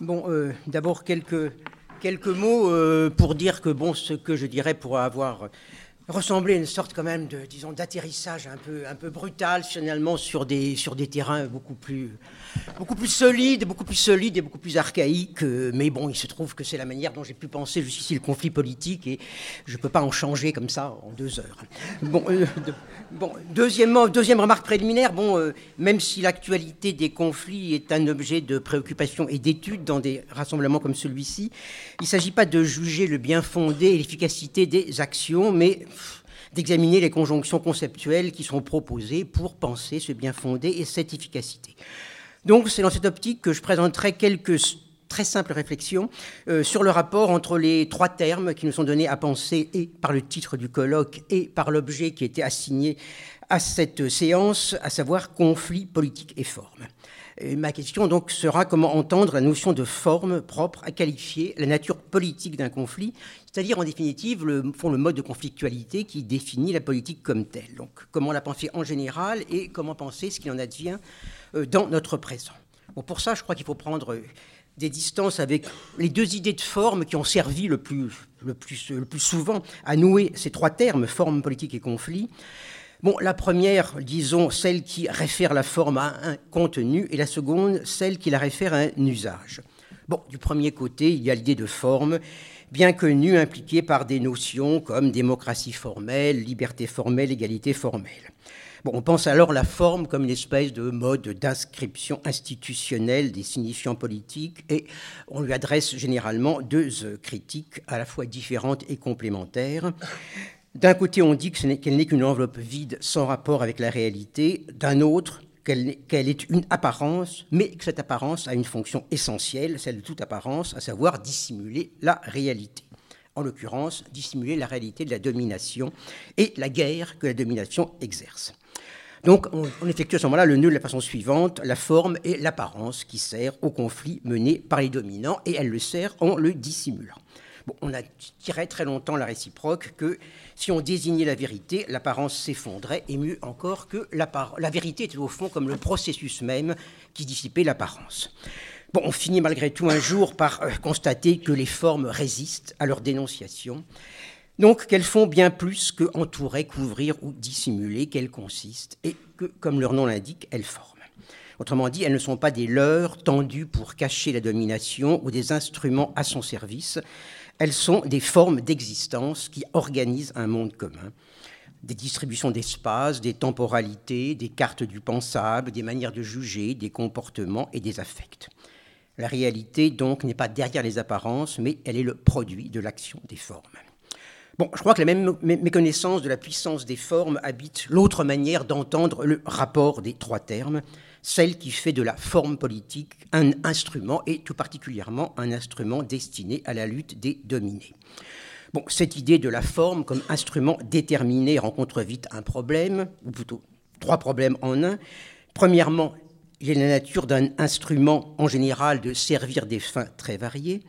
Bon, euh, d'abord quelques, quelques mots euh, pour dire que bon, ce que je dirais pour avoir ressemblait à une sorte quand même de, disons, d'atterrissage un peu, un peu brutal finalement sur des, sur des terrains beaucoup plus, beaucoup plus solides, beaucoup plus solides et beaucoup plus archaïques. Euh, mais bon, il se trouve que c'est la manière dont j'ai pu penser jusqu'ici le conflit politique et je ne peux pas en changer comme ça en deux heures. Bon, euh, bon deuxièmement, deuxième remarque préliminaire, bon, euh, même si l'actualité des conflits est un objet de préoccupation et d'étude dans des rassemblements comme celui-ci, il ne s'agit pas de juger le bien fondé et l'efficacité des actions, mais d'examiner les conjonctions conceptuelles qui sont proposées pour penser ce bien fondé et cette efficacité. Donc c'est dans cette optique que je présenterai quelques très simples réflexions euh, sur le rapport entre les trois termes qui nous sont donnés à penser et par le titre du colloque et par l'objet qui était assigné à cette séance, à savoir conflit politique et forme. ma question donc sera comment entendre la notion de forme propre à qualifier la nature politique d'un conflit, c'est-à-dire en définitive le, font le mode de conflictualité qui définit la politique comme telle. Donc comment la penser en général et comment penser ce qu'il en advient euh, dans notre présent. Bon, pour ça, je crois qu'il faut prendre euh, des distances avec les deux idées de forme qui ont servi le plus, le plus, le plus souvent à nouer ces trois termes, forme, politique et conflit. Bon, la première, disons, celle qui réfère la forme à un contenu, et la seconde, celle qui la réfère à un usage. Bon, du premier côté, il y a l'idée de forme, bien connue, impliquée par des notions comme démocratie formelle, liberté formelle, égalité formelle. Bon, on pense alors la forme comme une espèce de mode d'inscription institutionnelle des signifiants politiques et on lui adresse généralement deux critiques à la fois différentes et complémentaires. D'un côté, on dit qu'elle n'est qu'une enveloppe vide sans rapport avec la réalité. D'un autre, qu'elle est une apparence, mais que cette apparence a une fonction essentielle, celle de toute apparence, à savoir dissimuler la réalité. En l'occurrence, dissimuler la réalité de la domination et la guerre que la domination exerce. Donc, on, effectue à ce moment-là le nœud de la façon suivante la forme et l'apparence qui sert au conflit mené par les dominants, et elle le sert en le dissimulant. On a tiré très longtemps la réciproque que si on désignait la vérité, l'apparence s'effondrait, et mieux encore que la, vérité était au fond comme le processus même qui dissipait l'apparence. On finit malgré tout un jour par euh, constater que les formes résistent à leur dénonciation, donc qu'elles font bien plus que entourer, couvrir ou dissimuler, qu'elles consistent, et que, comme leur nom l'indique, elles forment. Autrement dit, elles ne sont pas des leurres tendus pour cacher la domination ou des instruments à son service, elles sont des formes d'existence qui organisent un monde commun. Des distributions d'espace, des temporalités, des cartes du pensable, des manières de juger, des comportements et des affects. La réalité, donc, n'est pas derrière les apparences, mais elle est le produit de l'action des formes. Bon, je crois que la même méconnaissance de la puissance des formes habite l'autre manière d'entendre le rapport des trois termes, celle qui fait de la forme politique un instrument, et tout particulièrement un instrument destiné à la lutte des dominés. Bon, cette idée de la forme comme instrument déterminé rencontre vite un problème, ou plutôt trois problèmes en un. Premièrement, il est la nature d'un instrument en général de servir des fins très variées.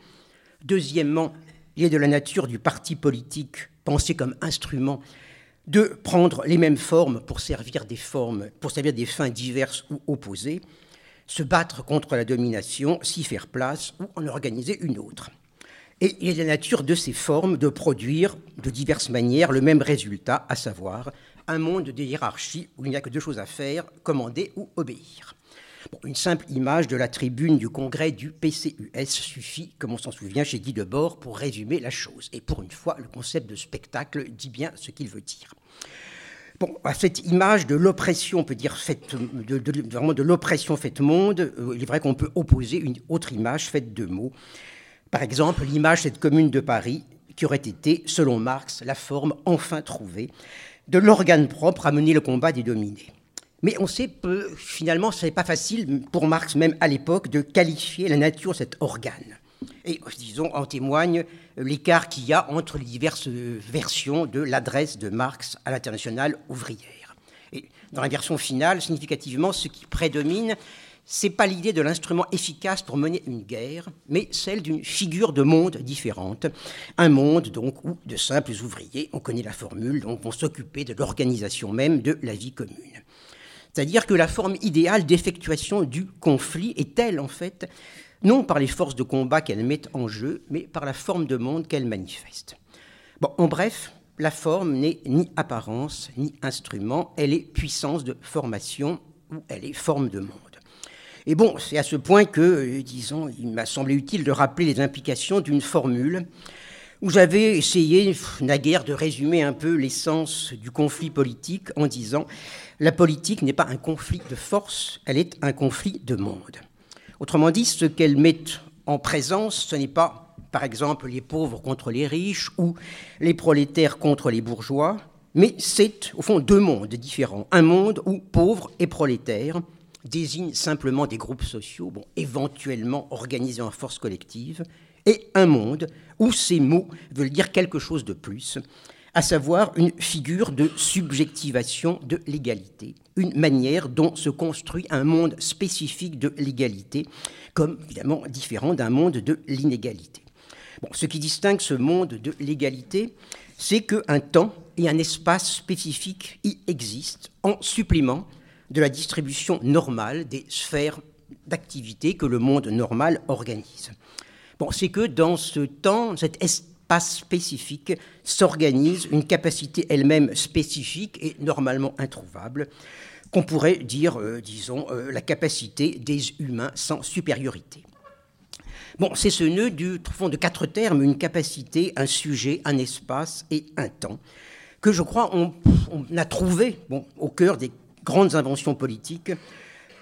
Deuxièmement, il est de la nature du parti politique pensé comme instrument de prendre les mêmes formes pour servir des formes, pour servir des fins diverses ou opposées, se battre contre la domination, s'y faire place ou en organiser une autre. Et il est la nature de ces formes de produire de diverses manières le même résultat, à savoir un monde de hiérarchie où il n'y a que deux choses à faire, commander ou obéir une simple image de la tribune du congrès du PCUS suffit, comme on s'en souvient chez Guy Debord, pour résumer la chose. Et pour une fois, le concept de spectacle dit bien ce qu'il veut dire. À cette image de l'oppression, on peut dire faite, de, de l'oppression faite monde, euh, il est vrai qu'on peut opposer une autre image faite de mots. Par exemple, l'image de cette commune de Paris, qui aurait été, selon Marx, la forme enfin trouvée de l'organe propre à mener le combat des dominés. Mais on sait que finalement, ce n'est pas facile pour Marx, même à l'époque, de qualifier la nature de cet organe. Et disons, en témoigne l'écart qu'il y a entre les diverses versions de l'adresse de Marx à l'internationale ouvrière. Et dans la version finale, significativement, ce qui prédomine, c'est pas l'idée de l'instrument efficace pour mener une guerre, mais celle d'une figure de monde différente. Un monde, donc, où de simples ouvriers, on connaît la formule, donc, vont s'occuper de l'organisation même de la vie commune. C'est-à-dire que la forme idéale d'effectuation du conflit est telle, en fait, non par les forces de combat qu'elle met en jeu, mais par la forme de monde qu'elle manifeste. Bon, en bref, la forme n'est ni apparence, ni instrument, elle est puissance de formation ou elle est forme de monde. Et bon, c'est à ce point que, euh, disons, il m'a semblé utile de rappeler les implications d'une formule où j'avais essayé naguère de résumer un peu l'essence du conflit politique en disant la politique n'est pas un conflit de force, elle est un conflit de monde. Autrement dit, ce qu'elle met en présence, ce n'est pas, par exemple, les pauvres contre les riches ou les prolétaires contre les bourgeois, mais c'est, au fond, deux mondes différents. Un monde où pauvres et prolétaires désignent simplement des groupes sociaux, bon, éventuellement organisés en force collective, et un monde où ces mots veulent dire quelque chose de plus, à savoir une figure de subjectivation de l'égalité, une manière dont se construit un monde spécifique de l'égalité, comme évidemment différent d'un monde de l'inégalité. Ce qui distingue ce monde de l'égalité, c'est qu'un temps et un espace spécifiques y existent en supplément de la distribution normale des sphères d'activité que le monde normal organise. Bon, c'est que dans ce temps, cet espace spécifique s'organise une capacité elle-même spécifique et normalement introuvable, qu'on pourrait dire, euh, disons, euh, la capacité des humains sans supériorité. Bon, c'est ce nœud du fond de quatre termes, une capacité, un sujet, un espace et un temps, que je crois on, on a trouvé bon, au cœur des grandes inventions politiques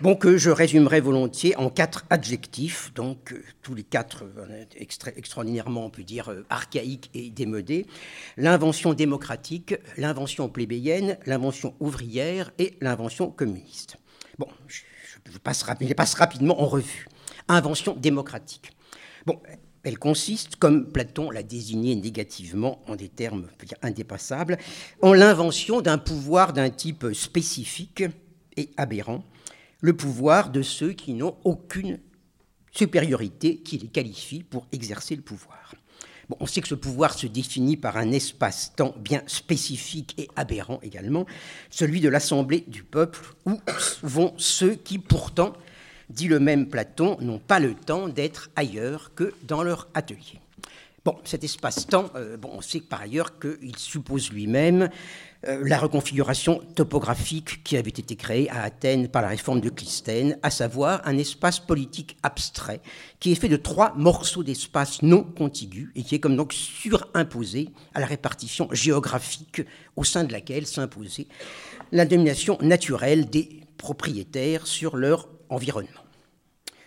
Bon, que je résumerai volontiers en quatre adjectifs, donc euh, tous les quatre euh, extraordinairement, on peut dire, euh, archaïques et démodés. L'invention démocratique, l'invention plébéienne, l'invention ouvrière et l'invention communiste. Bon, je, passe, passe rapidement en revue. Invention démocratique. Bon, elle consiste, comme Platon l'a désigné négativement en des termes indépassables, en l'invention d'un pouvoir d'un type spécifique et aberrant le pouvoir de ceux qui n'ont aucune supériorité qui les qualifie pour exercer le pouvoir. Bon, on sait que ce pouvoir se définit par un espace-temps bien spécifique et aberrant également, celui de l'assemblée du peuple, où vont ceux qui pourtant, dit le même Platon, n'ont pas le temps d'être ailleurs que dans leur atelier. Bon, cet espace-temps, euh, bon, on sait par ailleurs qu'il suppose lui-même euh, la reconfiguration topographique qui avait été créée à Athènes par la réforme de Clisthène, à savoir un espace politique abstrait qui est fait de trois morceaux d'espace non contigus et qui est comme donc surimposé à la répartition géographique au sein de laquelle s'imposait la domination naturelle des propriétaires sur leur environnement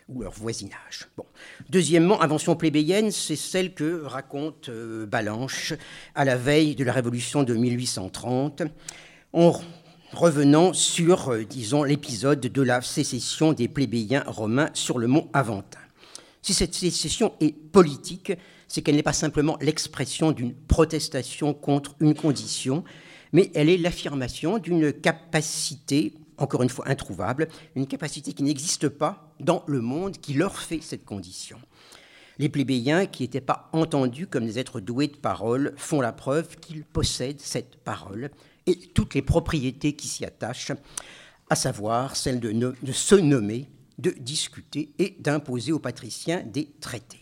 ou leur voisinage. Bon. Deuxièmement, invention plébéienne, c'est celle que raconte euh, Balanche à la veille de la Révolution de 1830, en revenant sur, euh, disons, l'épisode de la sécession des plébéiens romains sur le mont Aventin. Si cette sécession est politique, c'est qu'elle n'est pas simplement l'expression d'une protestation contre une condition, mais elle est l'affirmation d'une capacité encore une fois introuvable, une capacité qui n'existe pas dans le monde qui leur fait cette condition. Les plébéiens, qui n'étaient pas entendus comme des êtres doués de parole, font la preuve qu'ils possèdent cette parole et toutes les propriétés qui s'y attachent, à savoir celle de, se nommer, de discuter et d'imposer aux patriciens des traités.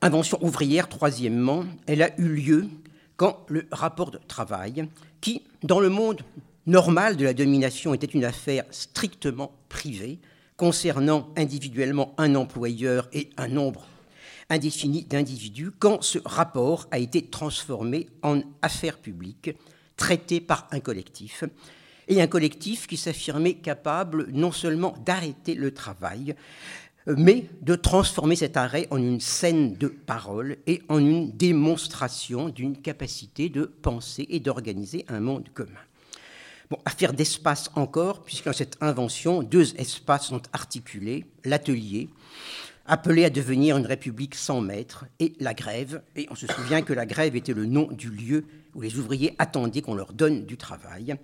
Invention ouvrière, troisièmement, elle a eu lieu quand le rapport de travail, qui, dans le monde normal de la domination était une affaire strictement privée, concernant individuellement un employeur et un nombre indéfini d'individus, quand ce rapport a été transformé en affaire publique, traité par un collectif, et un collectif qui s'affirmait capable non seulement d'arrêter le travail, mais de transformer cet arrêt en une scène de parole et en une démonstration d'une capacité de penser et d'organiser un monde commun. Bon, affaire d'espace encore, puisque dans cette invention, deux espaces sont articulés, l'atelier, appelé à devenir une république sans maître, et la grève. Et on se souvient que la grève était le nom du lieu où les ouvriers attendaient qu'on leur donne du travail,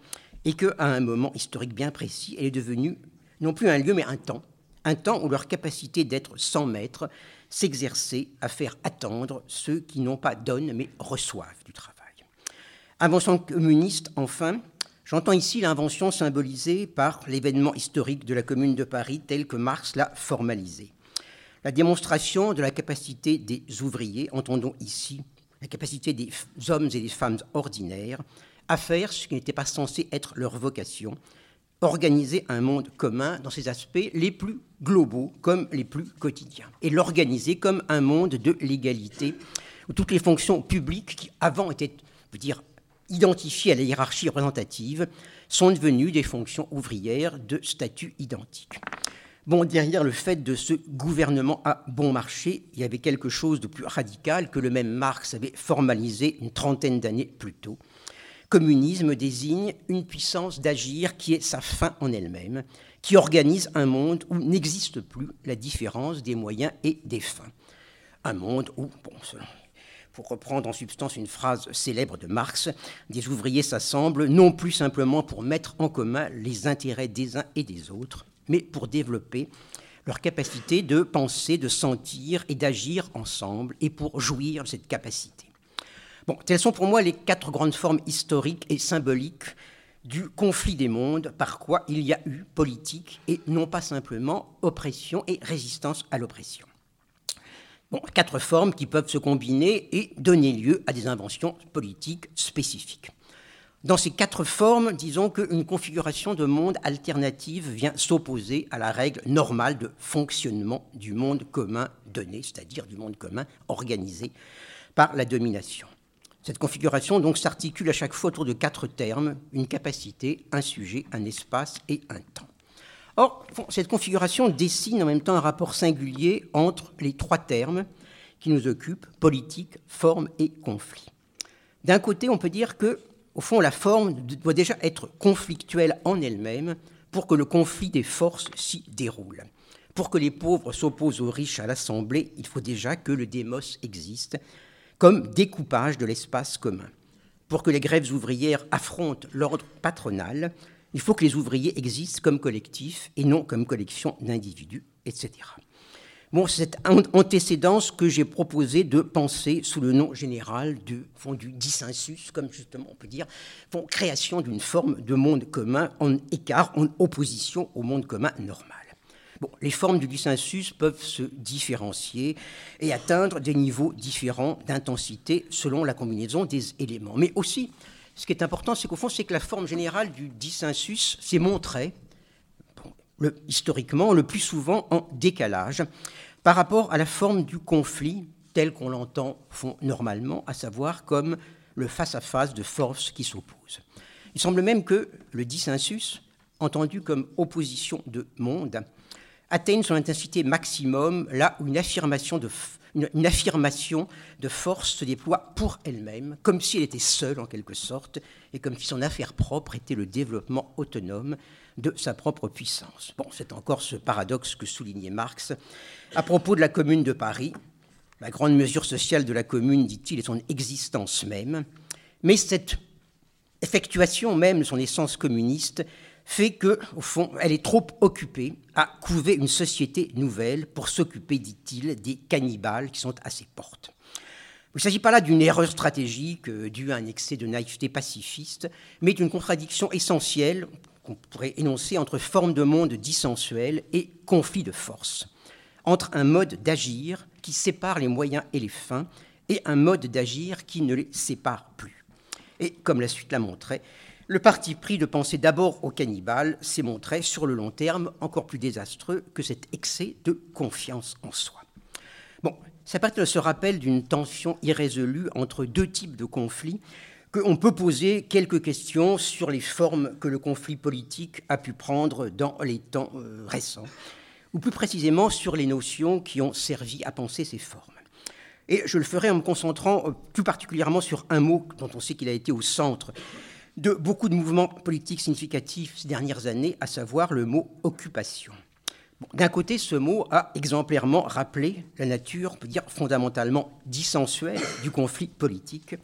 et qu'à un moment historique bien précis, elle est devenue non plus un lieu, mais un temps, un temps où leur capacité d'être sans maître s'exerçait à faire attendre ceux qui n'ont pas donnent, mais reçoivent du travail. Invention communiste, enfin, J'entends ici l'invention symbolisée par l'événement historique de la Commune de Paris tel que Marx l'a formalisé. la démonstration de la capacité des ouvriers, entendons ici la capacité des hommes et des femmes ordinaires, à faire ce qui n'était pas censé être leur vocation, organiser un monde commun dans ses aspects les plus globaux comme les plus quotidiens, et l'organiser comme un monde de l'égalité, où toutes les fonctions publiques qui avant étaient, dire, identifiées à la hiérarchie représentative, sont devenues des fonctions ouvrières de statut identique. Bon, derrière le fait de ce gouvernement à bon marché, il y avait quelque chose de plus radical que le même Marx avait formalisé une trentaine d'années plus tôt, communisme désigne une puissance d'agir qui est sa fin en elle-même, qui organise un monde où n'existe plus la différence des moyens et des fins. Un monde où, bon, pour reprendre en substance une phrase célèbre de Marx, des ouvriers s'assemblent non plus simplement pour mettre en commun les intérêts des uns et des autres, mais pour développer leur capacité de penser, de sentir et d'agir ensemble, et pour jouir de cette capacité. Bon, telles sont pour moi les quatre grandes formes historiques et symboliques du conflit des mondes, par quoi il y a eu politique et non pas simplement oppression et résistance à l'oppression. Quatre formes qui peuvent se combiner et donner lieu à des inventions politiques spécifiques. Dans ces quatre formes, disons qu'une configuration de monde alternative vient s'opposer à la règle normale de fonctionnement du monde commun donné, c'est-à-dire du monde commun organisé par la domination. Cette configuration donc s'articule à chaque fois autour de quatre termes, une capacité, un sujet, un espace et un temps. Or, cette configuration dessine en même temps un rapport singulier entre les trois termes qui nous occupent, politique, forme et conflit. D'un côté, on peut dire que, au fond, la forme doit déjà être conflictuelle en elle-même pour que le conflit des forces s'y déroule. Pour que les pauvres s'opposent aux riches à l'Assemblée, il faut déjà que le démos existe, comme découpage de l'espace commun. Pour que les grèves ouvrières affrontent l'ordre patronal, il faut que les ouvriers existent comme collectif et non comme collection d'individus, etc. Bon, cette antécédence que j'ai proposé de penser sous le nom général du, fond, du dissensus, comme justement on peut dire, fond, création d'une forme de monde commun en écart, en opposition au monde commun normal les formes du dissensus peuvent se différencier et atteindre des niveaux différents d'intensité selon la combinaison des éléments. Mais aussi, ce qui est important, c'est qu'au fond, c'est que la forme générale du dissensus s'est montrée, historiquement, le plus souvent en décalage par rapport à la forme du conflit tel qu'on l'entend normalement, à savoir comme le face-à-face de forces qui s'opposent. Il semble même que le dissensus, entendu comme opposition de monde, atteignent son intensité maximum là où une affirmation de, une, affirmation de force se déploie pour elle-même, comme si elle était seule en quelque sorte, et comme si son affaire propre était le développement autonome de sa propre puissance. Bon, c'est encore ce paradoxe que soulignait Marx à propos de la Commune de Paris. La grande mesure sociale de la Commune, dit-il, est son existence même, mais cette effectuation même de son essence communiste fait que, au fond, elle est trop occupée à couver une société nouvelle pour s'occuper, dit-il, des cannibales qui sont à ses portes. Il ne s'agit pas là d'une erreur stratégique euh, due à un excès de naïveté pacifiste, mais d'une contradiction essentielle qu'on pourrait énoncer entre forme de monde dissensuelle et conflit de force, entre un mode d'agir qui sépare les moyens et les fins et un mode d'agir qui ne les sépare plus. Et comme la suite l'a montré, le parti pris de penser d'abord au cannibale s'est montré sur le long terme encore plus désastreux que cet excès de confiance en soi. Bon, ça part de ce rappel d'une tension irrésolue entre deux types de conflits qu'on peut poser quelques questions sur les formes que le conflit politique a pu prendre dans les temps euh, récents, ou plus précisément sur les notions qui ont servi à penser ces formes. Et je le ferai en me concentrant euh, plus particulièrement sur un mot dont on sait qu'il a été au centre de beaucoup de mouvements politiques significatifs ces dernières années, à savoir le mot occupation. D'un côté, ce mot a exemplairement rappelé la nature, on peut dire fondamentalement dissensuelle du conflit politique.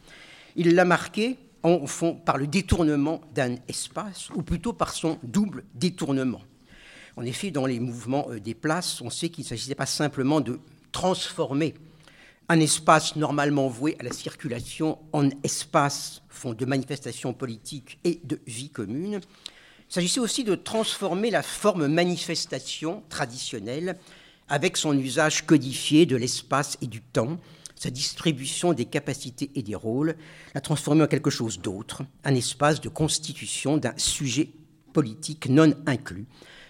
Il l'a marqué en fond par le détournement d'un espace, ou plutôt par son double détournement. En effet, dans les mouvements euh, des places, on sait qu'il ne s'agissait pas simplement de transformer un espace normalement voué à la circulation en espace fond de manifestation politique et de vie commune. Il s'agissait aussi de transformer la forme manifestation traditionnelle avec son usage codifié de l'espace et du temps, sa distribution des capacités et des rôles, l'a transformé en quelque chose d'autre, un espace de constitution d'un sujet politique non inclus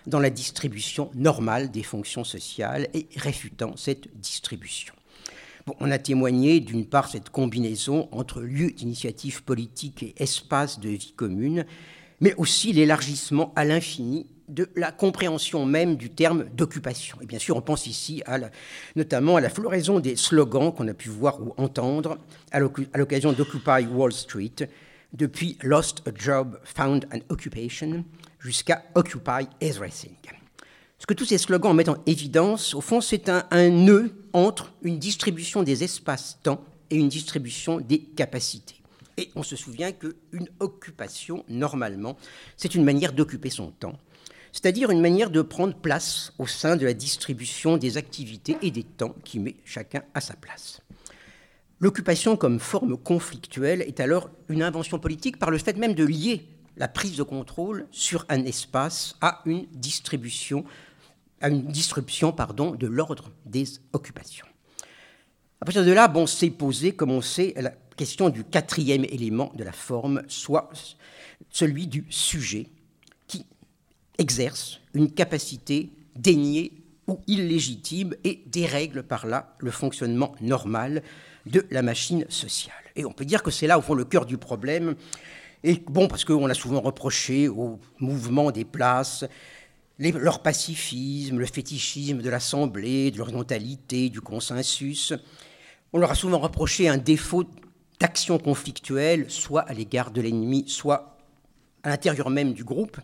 dans la distribution normale des fonctions sociales et réfutant cette distribution. On a témoigné d'une part cette combinaison entre lieu d'initiative politique et espace de vie commune, mais aussi l'élargissement à l'infini de la compréhension même du terme d'occupation. Et bien sûr, on pense ici notamment à la floraison des slogans qu'on a pu voir ou entendre à l'occasion d'Occupy Wall Street, depuis Lost a Job, Found an Occupation jusqu'à Occupy Everything. Ce que tous ces slogans mettent en évidence, au fond, c'est un, nœud entre une distribution des espaces-temps et une distribution des capacités. Et on se souvient qu'une occupation, normalement, c'est une manière d'occuper son temps, c'est-à-dire une manière de prendre place au sein de la distribution des activités et des temps qui met chacun à sa place. L'occupation comme forme conflictuelle est alors une invention politique par le fait même de lier la prise de contrôle sur un espace à une distribution, à une disruption pardon, de l'ordre des occupations. À partir de là, bon, s'est posé, comme on sait, la question du quatrième élément de la forme, soit celui du sujet qui exerce une capacité déniée ou illégitime et dérègle par là le fonctionnement normal de la machine sociale. Et on peut dire que c'est là, au fond, le cœur du problème. Et bon, parce qu'on a souvent reproché au mouvement des places leur pacifisme, le fétichisme de l'Assemblée, de l'orientalité, du consensus. On leur a souvent reproché un défaut d'action conflictuelle, soit à l'égard de l'ennemi, soit à l'intérieur même du groupe.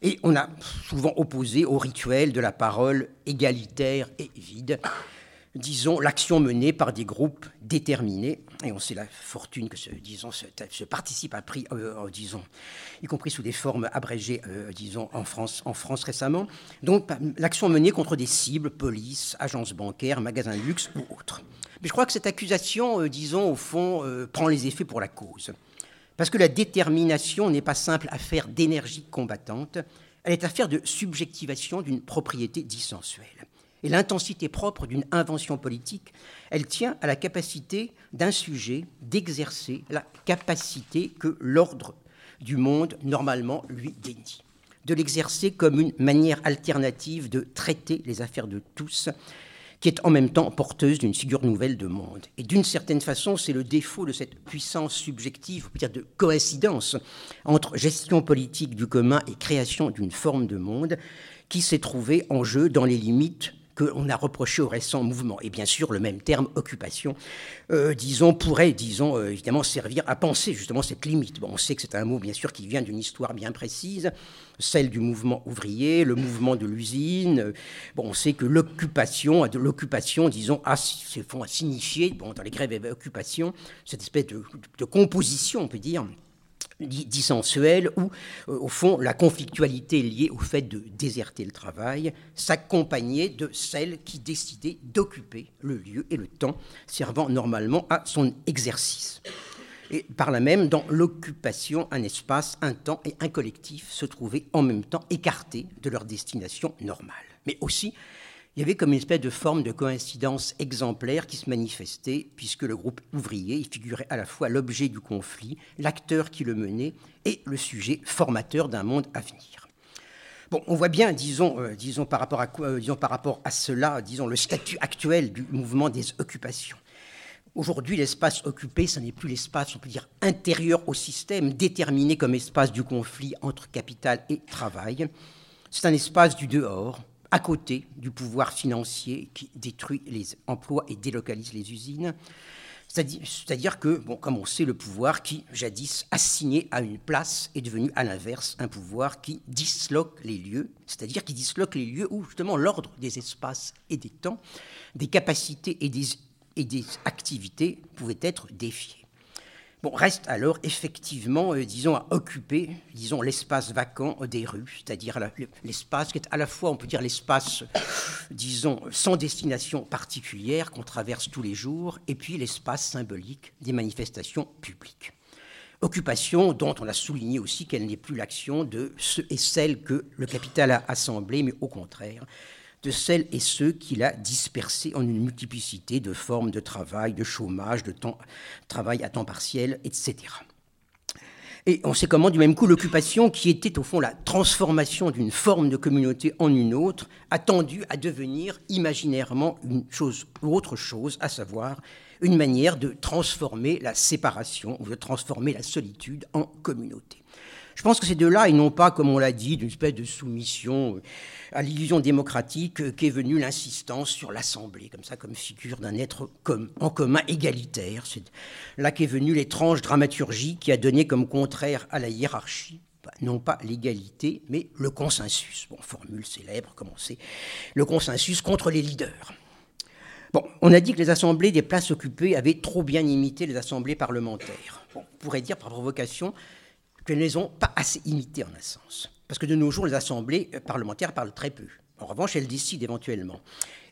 Et on a souvent opposé au rituel de la parole égalitaire et vide, disons, l'action menée par des groupes déterminés. Et on sait la fortune que ce, disons, ce, participe a pris, euh, euh, disons, y compris sous des formes abrégées, euh, disons, en France, en France récemment. Donc, l'action menée contre des cibles, police, agences bancaires, magasins de luxe ou autres. Mais je crois que cette accusation, disons, au fond, prend les effets pour la cause. Parce que la détermination n'est pas simple affaire d'énergie combattante, elle est affaire de subjectivation d'une propriété dissensuelle. Et l'intensité propre d'une invention politique, elle tient à la capacité d'un sujet d'exercer la capacité que l'ordre du monde normalement lui dénie, de l'exercer comme une manière alternative de traiter les affaires de tous, qui est en même temps porteuse d'une figure nouvelle de monde. Et d'une certaine façon, c'est le défaut de cette puissance subjective, on peut dire de coïncidence, entre gestion politique du commun et création d'une forme de monde, qui s'est trouvé en jeu dans les limites qu'on a reproché au récent mouvement. Et bien sûr, le même terme, occupation, euh, disons, pourrait, disons, euh, évidemment, servir à penser justement cette limite. Bon, on sait que c'est un mot, bien sûr, qui vient d'une histoire bien précise, celle du mouvement ouvrier, le mouvement de l'usine. Bon, on sait que l'occupation, de l'occupation, disons, a, font signifier, bon, dans les grèves et occupation, cette espèce de composition, on peut dire, dissensuelle où, euh, au fond, la conflictualité liée au fait de déserter le travail s'accompagnait de celle qui décidait d'occuper le lieu et le temps servant normalement à son exercice. Et par là même, dans l'occupation, un espace, un temps et un collectif se trouvaient en même temps écartés de leur destination normale. Mais aussi, il y avait comme une espèce de forme de coïncidence exemplaire qui se manifestait, puisque le groupe ouvrier figurait à la fois l'objet du conflit, l'acteur qui le menait et le sujet formateur d'un monde à venir. Bon, on voit bien, disons, euh, disons, par rapport à, euh, disons, par rapport à cela, disons, le statut actuel du mouvement des occupations. Aujourd'hui, l'espace occupé, ce n'est plus l'espace, on peut dire, intérieur au système, déterminé comme espace du conflit entre capital et travail. C'est un espace du dehors, à côté du pouvoir financier qui détruit les emplois et délocalise les usines. C'est-à-dire que, bon, comme on sait, le pouvoir qui, jadis, assigné à une place, est devenu, à l'inverse, un pouvoir qui disloque les lieux, c'est-à-dire qui disloque les lieux où, justement, l'ordre des espaces et des temps, des capacités et des, et des activités pouvaient être défiés. Bon, reste alors effectivement, euh, disons, à occuper, disons, l'espace vacant des rues, c'est-à-dire l'espace qui est à la fois, on peut dire, l'espace, disons, sans destination particulière qu'on traverse tous les jours, et puis l'espace symbolique des manifestations publiques. Occupation dont on a souligné aussi qu'elle n'est plus l'action de ceux et celles que le capital a assemblés, mais au contraire, de celles et ceux qu'il a dispersés en une multiplicité de formes de travail, de chômage, de travail à temps partiel, etc. Et on sait comment, du même coup, l'occupation, qui était au fond la transformation d'une forme de communauté en une autre, a tendu à devenir imaginairement une chose ou autre chose, à savoir une manière de transformer la séparation ou de transformer la solitude en communauté. Je pense que c'est de là, et non pas, comme on l'a dit, d'une espèce de soumission euh, à l'illusion démocratique euh, qu'est venue l'insistance sur l'Assemblée, comme ça, comme figure d'un être en commun égalitaire. C'est là qu'est venue l'étrange dramaturgie qui a donné comme contraire à la hiérarchie bah, non pas l'égalité, mais le consensus. Bon, formule célèbre, comment c'est Le consensus contre les leaders. Bon, on a dit que les assemblées des places occupées avaient trop bien imité les assemblées parlementaires. on pourrait dire par provocation qu'elles ne les ont pas assez imitées en un sens. Parce que de nos jours, les assemblées parlementaires parlent très peu. En revanche, elles décident éventuellement.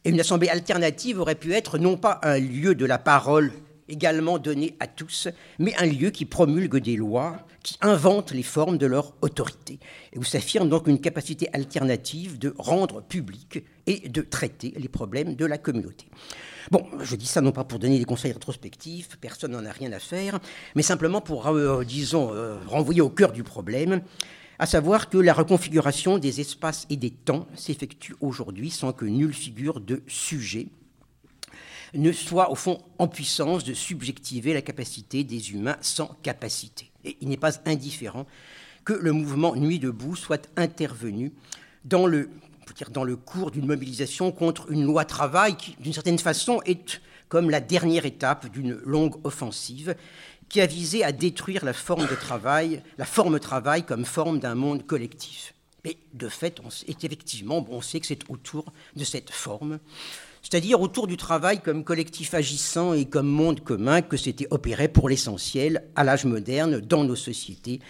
Et une assemblée alternative aurait pu être non pas un lieu de la parole également donné à tous, mais un lieu qui promulgue des lois, qui invente les formes de leur autorité, et où s'affirme donc une capacité alternative de rendre public et de traiter les problèmes de la communauté. Bon, je dis ça non pas pour donner des conseils rétrospectifs, personne n'en a rien à faire, mais simplement pour, euh, disons, euh, renvoyer au cœur du problème, à savoir que la reconfiguration des espaces et des temps s'effectue aujourd'hui sans que nulle figure de sujet ne soit au fond en puissance de subjectiver la capacité des humains sans capacité. Et il n'est pas indifférent que le mouvement Nuit debout soit intervenu dans le, cours d'une mobilisation contre une loi travail qui, d'une certaine façon, est comme la dernière étape d'une longue offensive qui a visé à détruire la forme de travail, la forme travail comme forme d'un monde collectif. Mais de fait, on, effectivement, on sait que c'est autour de cette forme c'est-à-dire autour du travail comme collectif agissant et comme monde commun que s'était opéré pour l'essentiel à l'âge moderne dans nos sociétés,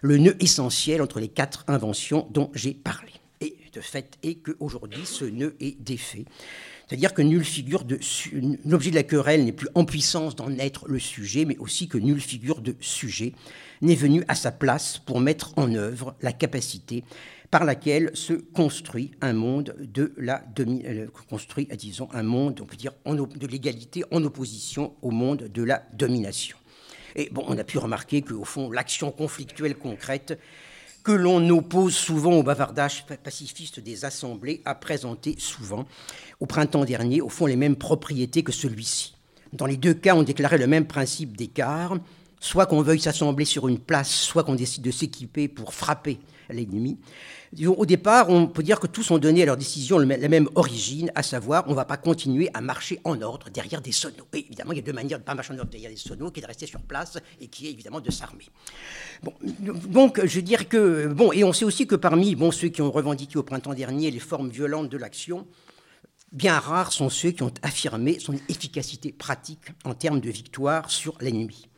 le nœud essentiel entre les quatre inventions dont j'ai parlé. Et de fait est qu'aujourd'hui, ce nœud est défait. C'est-à-dire que nulle figure de l'objet de la querelle n'est plus en puissance d'en être le sujet, mais aussi que nulle figure de sujet n'est venue à sa place pour mettre en œuvre la capacité par laquelle se construit un monde de la demi, euh, disons, un monde, on peut dire, de l'égalité en opposition au monde de la domination. Et bon, on a pu remarquer qu'au fond, l'action conflictuelle concrète que l'on oppose souvent au bavardage pacifiste des assemblées a présenté souvent, au printemps dernier, au fond, les mêmes propriétés que celui-ci. Dans les deux cas, on déclarait le même principe d'écart, soit qu'on veuille s'assembler sur une place, soit qu'on décide de s'équiper pour frapper l'ennemi. Au départ, on peut dire que tous ont donné à leur décision la même origine, à savoir, on ne va pas continuer à marcher en ordre derrière des sonos. Et évidemment, il y a deux manières de ne pas marcher en ordre derrière des sonos, qui est de rester sur place et qui est évidemment de s'armer. Bon, donc, je veux dire que, bon, et on sait aussi que parmi bon, ceux qui ont revendiqué au printemps dernier les formes violentes de l'action, bien rares sont ceux qui ont affirmé son efficacité pratique en termes de victoire sur l'ennemi.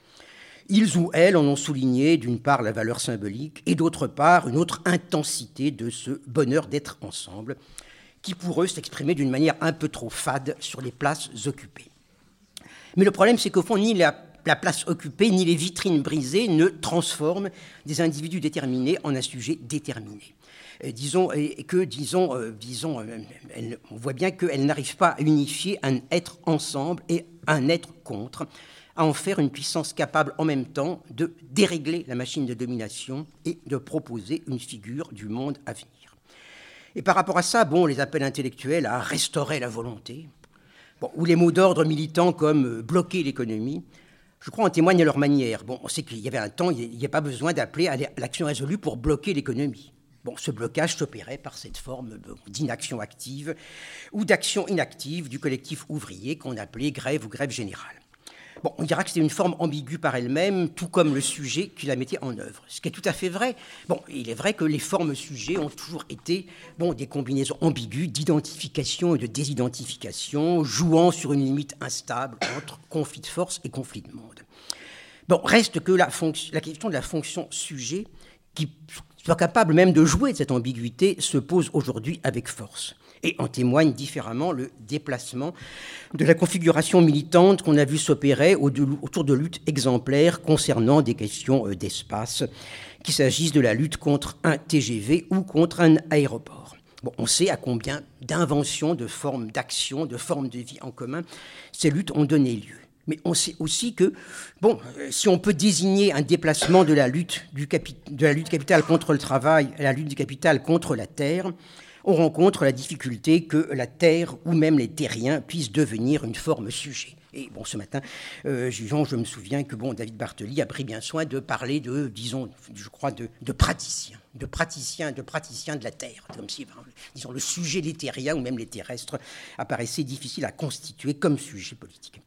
Ils ou elles en ont souligné d'une part la valeur symbolique et d'autre part une autre intensité de ce bonheur d'être ensemble, qui pour eux s'exprimait d'une manière un peu trop fade sur les places occupées. Mais le problème, c'est qu'au fond, ni la, place occupée, ni les vitrines brisées ne transforment des individus déterminés en un sujet déterminé. disons, et que, disons, euh, disons euh, on voit bien qu'elles n'arrivent pas à unifier un être ensemble et un être contre, à en faire une puissance capable en même temps de dérégler la machine de domination et de proposer une figure du monde à venir. Et par rapport à ça, bon, les appels intellectuels à restaurer la volonté, bon, ou les mots d'ordre militants comme euh, bloquer l'économie, je crois en témoignent à leur manière. Bon, on sait qu'il y avait un temps, il n'y a pas besoin d'appeler à l'action résolue pour bloquer l'économie. Bon, ce blocage s'opérait par cette forme d'inaction active ou d'action inactive du collectif ouvrier qu'on appelait grève ou grève générale. On dira que c'était une forme ambiguë par elle-même, tout comme le sujet qui la mettait en œuvre. Ce qui est tout à fait vrai. Il est vrai que les formes sujets ont toujours été des combinaisons ambiguës d'identification et de désidentification, jouant sur une limite instable entre conflit de force et conflit de monde. Bon, reste que la, la question de la fonction sujet, qui soit capable même de jouer de cette ambiguïté, se pose aujourd'hui avec force. Et en témoigne différemment le déplacement de la configuration militante qu'on a vu s'opérer autour de luttes exemplaires concernant des questions euh, d'espace, qu'il s'agisse de la lutte contre un TGV ou contre un aéroport. On sait à combien d'inventions, de formes d'action, de formes de vie en commun ces luttes ont donné lieu. Mais on sait aussi que, bon, si on peut désigner un déplacement de la lutte, du de la lutte capitale contre le travail la lutte du capital contre la terre, on rencontre la difficulté que la terre ou même les terriens puissent devenir une forme sujet. Et bon, ce matin, euh, je me souviens que bon, David Bartoli a pris bien soin de parler de, disons, je crois, de, praticiens, de praticiens, de praticiens de la Terre, comme si, le sujet des terriens ou même les terrestres apparaissait difficile à constituer comme sujet politique.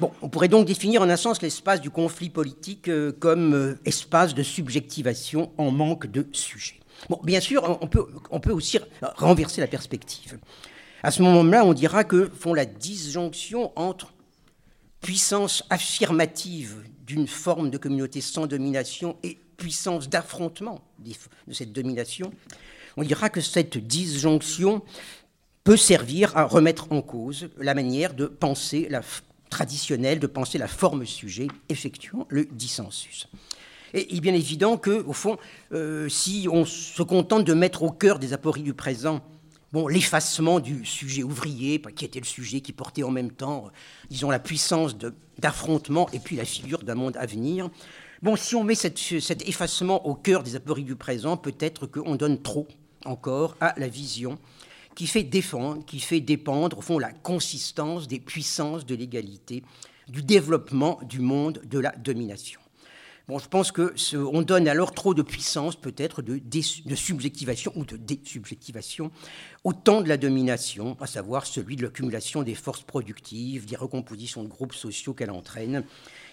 On pourrait donc définir en un sens l'espace du conflit politique euh, comme euh, espace de subjectivation en manque de sujet. Bon, bien sûr, on peut, on peut aussi renverser la perspective. À ce moment-là, on dira que font la disjonction entre puissance affirmative d'une forme de communauté sans domination et puissance d'affrontement de cette domination, on dira que cette disjonction peut servir à remettre en cause la manière de penser la traditionnelle, de penser la forme sujet, effectuant le dissensus. Et il est bien évident que, au fond, euh, si on se contente de mettre au cœur des apories du présent l'effacement du sujet ouvrier, qui était le sujet qui portait en même temps, euh, disons, la puissance d'affrontement et puis la figure d'un monde à venir. Si on met cet effacement au cœur des apories du présent, peut-être qu'on donne trop encore à la vision qui fait défendre, qui fait dépendre, au fond, la consistance des puissances de l'égalité, du développement du monde de la domination. Bon, je pense qu'on donne alors trop de puissance, peut-être, de, de, subjectivation ou de désubjectivation au temps de la domination, à savoir celui de l'accumulation des forces productives, des recompositions de groupes sociaux qu'elle entraîne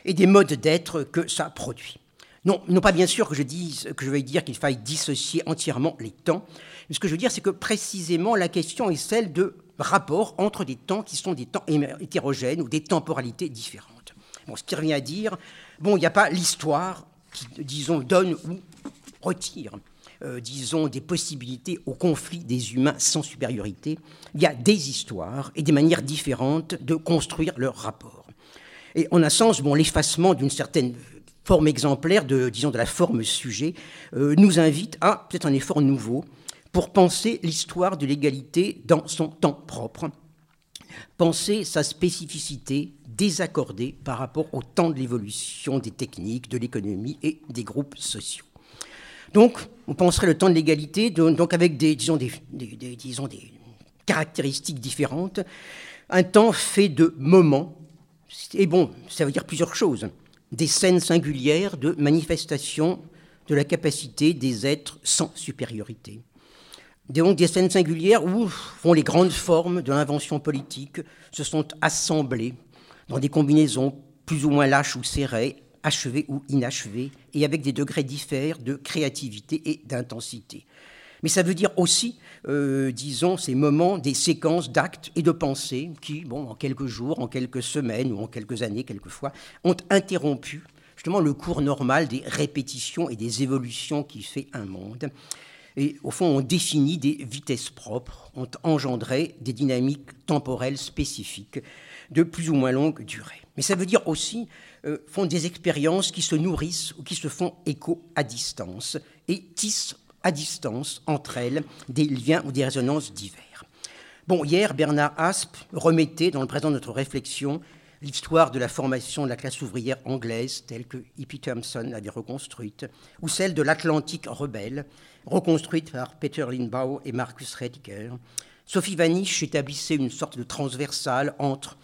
et des modes d'être que ça produit. Non, non pas bien sûr que je, dise, que je vais dire qu'il faille dissocier entièrement les temps, mais ce que je veux dire, c'est que précisément la question est celle de rapport entre des temps qui sont des temps hétérogènes ou des temporalités différentes. Bon, ce qui revient à dire Bon, il n'y a pas l'histoire qui, disons, donne ou retire, euh, disons, des possibilités au conflit des humains sans supériorité. Il y a des histoires et des manières différentes de construire leur rapport. Et en un sens, bon, l'effacement d'une certaine forme exemplaire de, disons, de la forme sujet euh, nous invite à peut-être un effort nouveau pour penser l'histoire de l'égalité dans son temps propre, penser sa spécificité, désaccordé par rapport au temps de l'évolution des techniques, de l'économie et des groupes sociaux. Donc, on penserait le temps de l'égalité, donc avec des, disons, des, caractéristiques différentes, un temps fait de moments, et bon, ça veut dire plusieurs choses, des scènes singulières de manifestation de la capacité des êtres sans supériorité. Donc des scènes singulières où les grandes formes de l'invention politique se sont assemblées dans des combinaisons plus ou moins lâches ou serrées, achevées ou inachevées, et avec des degrés différents de créativité et d'intensité. Mais ça veut dire aussi, euh, disons, ces moments, des séquences d'actes et de pensées qui, bon, en quelques jours, en quelques semaines ou en quelques années, quelquefois, ont interrompu justement le cours normal des répétitions et des évolutions qui fait un monde. Et au fond, ont défini des vitesses propres, ont engendré des dynamiques temporelles spécifiques de plus ou moins longue durée. Mais ça veut dire aussi euh, font des expériences qui se nourrissent ou qui se font écho à distance et tissent à distance entre elles des liens ou des résonances divers. Bon, hier, Bernard Asp remettait dans le présent de notre réflexion l'histoire de la formation de la classe ouvrière anglaise telle que Hippie Thompson l'avait reconstruite, ou celle de l'Atlantique rebelle, reconstruite par Peter Lindbau et Marcus Rediger, Sophie Vanish établissait une sorte de transversale entre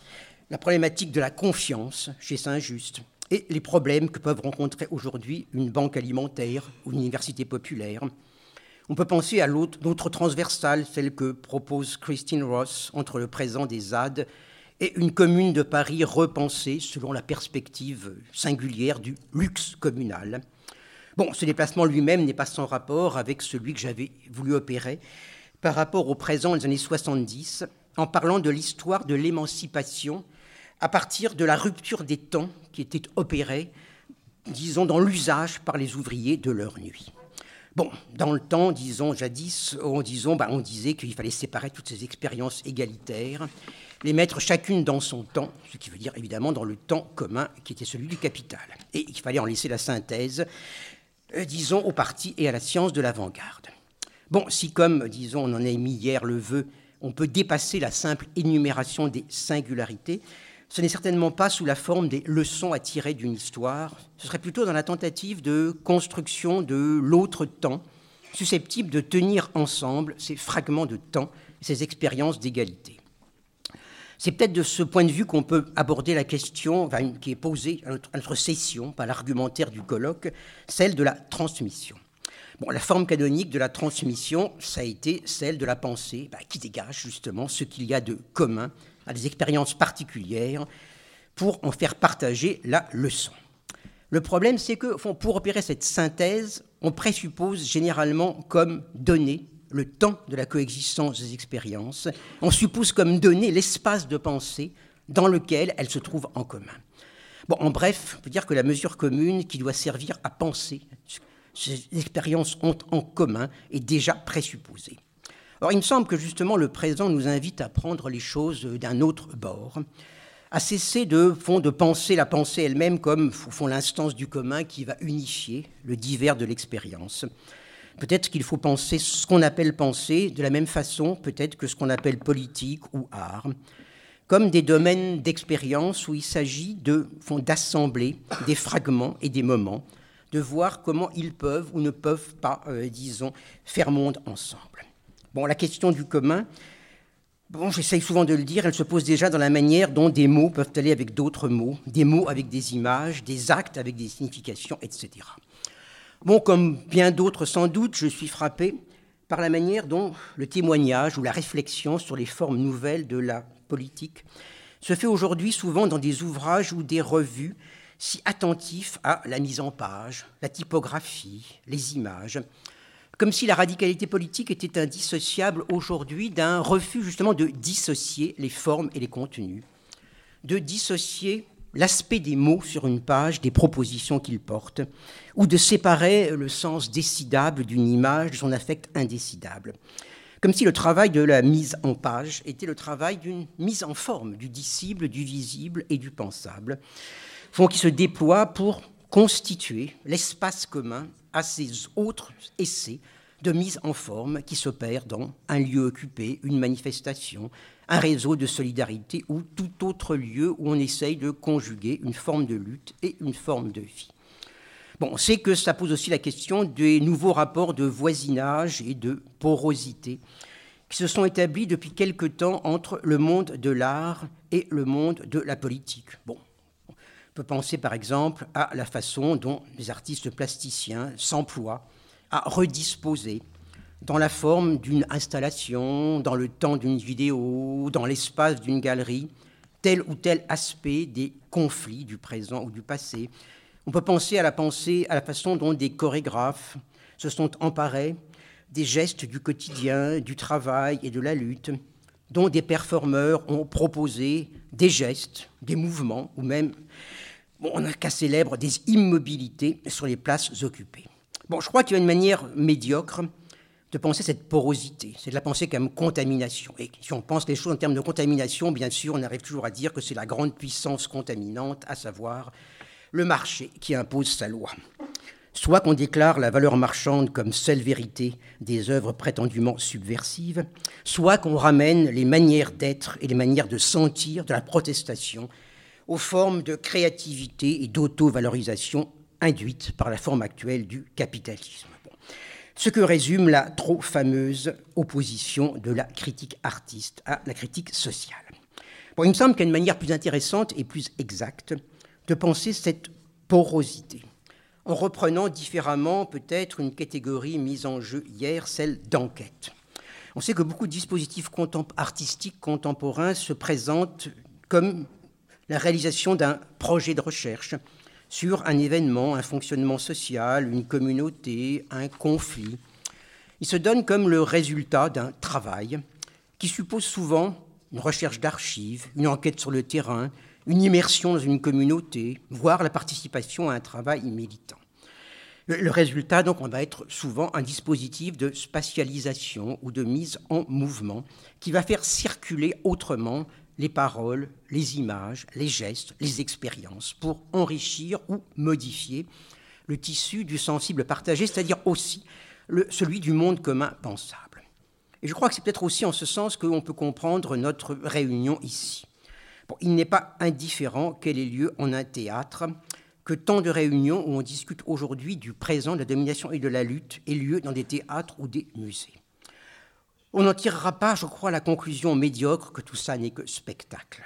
la problématique de la confiance chez Saint-Just et les problèmes que peuvent rencontrer aujourd'hui une banque alimentaire ou une université populaire. On peut penser à d'autres transversales, celles que propose Christine Ross entre le présent des ZAD et une commune de Paris repensée selon la perspective singulière du luxe communal. Bon, ce déplacement lui-même n'est pas sans rapport avec celui que j'avais voulu opérer par rapport au présent des années 70 en parlant de l'histoire de l'émancipation à partir de la rupture des temps qui était opérée, disons, dans l'usage par les ouvriers de leur nuit. Bon, dans le temps, disons, jadis, bah, on disait qu'il fallait séparer toutes ces expériences égalitaires, les mettre chacune dans son temps, ce qui veut dire évidemment dans le temps commun qui était celui du capital. Et il fallait en laisser la synthèse, euh, disons, au parti et à la science de l'avant-garde. Bon, si comme, disons, on en a émis hier le vœu, on peut dépasser la simple énumération des singularités, ce n'est certainement pas sous la forme des leçons à tirer d'une histoire, ce serait plutôt dans la tentative de construction de l'autre temps, susceptible de tenir ensemble ces fragments de temps, ces expériences d'égalité. C'est peut-être de ce point de vue qu'on peut aborder la question qui est posée à notre, session par l'argumentaire du colloque, celle de la transmission. Bon, la forme canonique de la transmission, ça a été celle de la pensée bah, qui dégage justement ce qu'il y a de commun à des expériences particulières pour en faire partager la leçon. Le problème, c'est que pour opérer cette synthèse, on présuppose généralement comme donné le temps de la coexistence des expériences, on suppose comme donné l'espace de pensée dans lequel elles se trouvent en commun. Bon, en bref, on peut dire que la mesure commune qui doit servir à penser ces expériences ont en commun est déjà présupposée. Alors il me semble que justement le présent nous invite à prendre les choses d'un autre bord, à cesser de, fond, de penser la pensée elle-même comme fond, l'instance du commun qui va unifier le divers de l'expérience. Peut-être qu'il faut penser ce qu'on appelle penser de la même façon peut-être que ce qu'on appelle politique ou art, comme des domaines d'expérience où il s'agit d'assembler des fragments et des moments, de voir comment ils peuvent ou ne peuvent pas, euh, disons, faire monde ensemble. Bon, la question du commun, bon, j'essaye souvent de le dire, elle se pose déjà dans la manière dont des mots peuvent aller avec d'autres mots, des mots avec des images, des actes avec des significations, etc. Bon, comme bien d'autres sans doute, je suis frappé par la manière dont le témoignage ou la réflexion sur les formes nouvelles de la politique se fait aujourd'hui souvent dans des ouvrages ou des revues si attentifs à la mise en page, la typographie, les images, comme si la radicalité politique était indissociable aujourd'hui d'un refus justement de dissocier les formes et les contenus, de dissocier l'aspect des mots sur une page des propositions qu'ils portent, ou de séparer le sens décidable d'une image de son affect indécidable. Comme si le travail de la mise en page était le travail d'une mise en forme du dissible, du visible et du pensable, font qui se déploie pour constituer l'espace commun à ces autres essais de mise en forme qui s'opèrent dans un lieu occupé, une manifestation, un réseau de solidarité ou tout autre lieu où on essaye de conjuguer une forme de lutte et une forme de vie. Bon, on sait que ça pose aussi la question des nouveaux rapports de voisinage et de porosité qui se sont établis depuis quelque temps entre le monde de l'art et le monde de la politique. Bon, on peut penser par exemple à la façon dont les artistes plasticiens s'emploient à redisposer dans la forme d'une installation, dans le temps d'une vidéo, dans l'espace d'une galerie, tel ou tel aspect des conflits du présent ou du passé. On peut penser à la façon dont des chorégraphes se sont emparés des gestes du quotidien, du travail et de la lutte, dont des performeurs ont proposé des gestes, des mouvements ou même bon, on a qu'à célèbre des immobilités sur les places occupées. Bon, je crois qu'il y a une manière médiocre de penser cette porosité, c'est de la penser comme contamination. Et si on pense les choses en termes de contamination, bien sûr, on arrive toujours à dire que c'est la grande puissance contaminante, à savoir le marché qui impose sa loi. Soit qu'on déclare la valeur marchande comme seule vérité des œuvres prétendument subversives, soit qu'on ramène les manières d'être et les manières de sentir de la protestation aux formes de créativité et d'auto-valorisation induites par la forme actuelle du capitalisme. Ce que résume la trop fameuse opposition de la critique artiste à la critique sociale. Il me semble qu'il y a une manière plus intéressante et plus exacte de penser cette porosité, en reprenant différemment peut-être une catégorie mise en jeu hier, celle d'enquête. On sait que beaucoup de dispositifs artistiques contemporains se présentent comme la réalisation d'un projet de recherche sur un événement, un fonctionnement social, une communauté, un conflit. Il se donne comme le résultat d'un travail qui suppose souvent une recherche d'archives, une enquête sur le terrain, une immersion dans une communauté, voire la participation à un travail militant. Le résultat, donc, on va être souvent un dispositif de spatialisation ou de mise en mouvement qui va faire circuler autrement les paroles, les images, les gestes, les expériences, pour enrichir ou modifier le tissu du sensible partagé, c'est-à-dire aussi celui du monde commun pensable. Et je crois que c'est peut-être aussi en ce sens qu'on peut comprendre notre réunion ici. Il n'est pas indifférent qu'elle ait lieu en un théâtre, que tant de réunions où on discute aujourd'hui du présent, de la domination et de la lutte aient lieu dans des théâtres ou des musées. On n'en tirera pas, je crois, la conclusion médiocre que tout ça n'est que spectacle.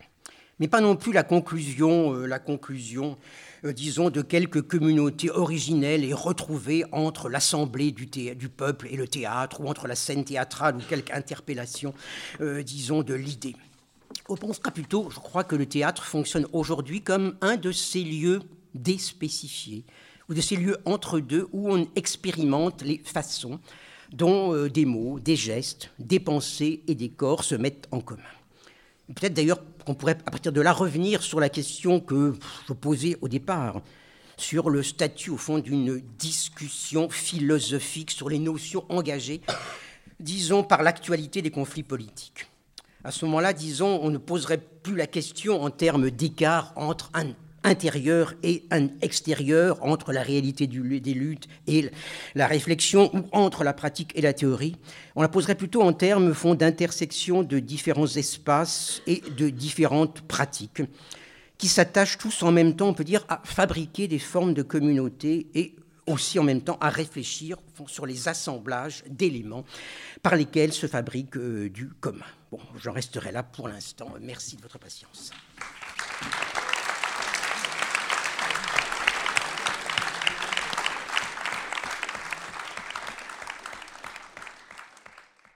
Mais pas non plus la conclusion, euh, la conclusion euh, disons, de quelques communautés originelles et retrouvées entre l'assemblée du, peuple et le théâtre, ou entre la scène théâtrale, ou quelque interpellation, euh, disons, de l'idée. On pensera plutôt, je crois, que le théâtre fonctionne aujourd'hui comme un de ces lieux déspécifiés, ou de ces lieux entre deux où on expérimente les façons dont euh, des mots, des gestes, des pensées et des corps se mettent en commun. Peut-être d'ailleurs qu'on pourrait à partir de là revenir sur la question que je posais au départ, sur le statut au fond d'une discussion philosophique sur les notions engagées, disons, par l'actualité des conflits politiques. À ce moment-là, disons, on ne poserait plus la question en termes d'écart entre un intérieur et un extérieur, entre la réalité des luttes et la réflexion, ou entre la pratique et la théorie. On la poserait plutôt en termes fond d'intersection de différents espaces et de différentes pratiques qui s'attachent tous en même temps, on peut dire, à fabriquer des formes de communauté et aussi en même temps à réfléchir sur les assemblages d'éléments par lesquels se fabrique euh, du commun. Bon, j'en resterai là pour l'instant. Merci de votre patience.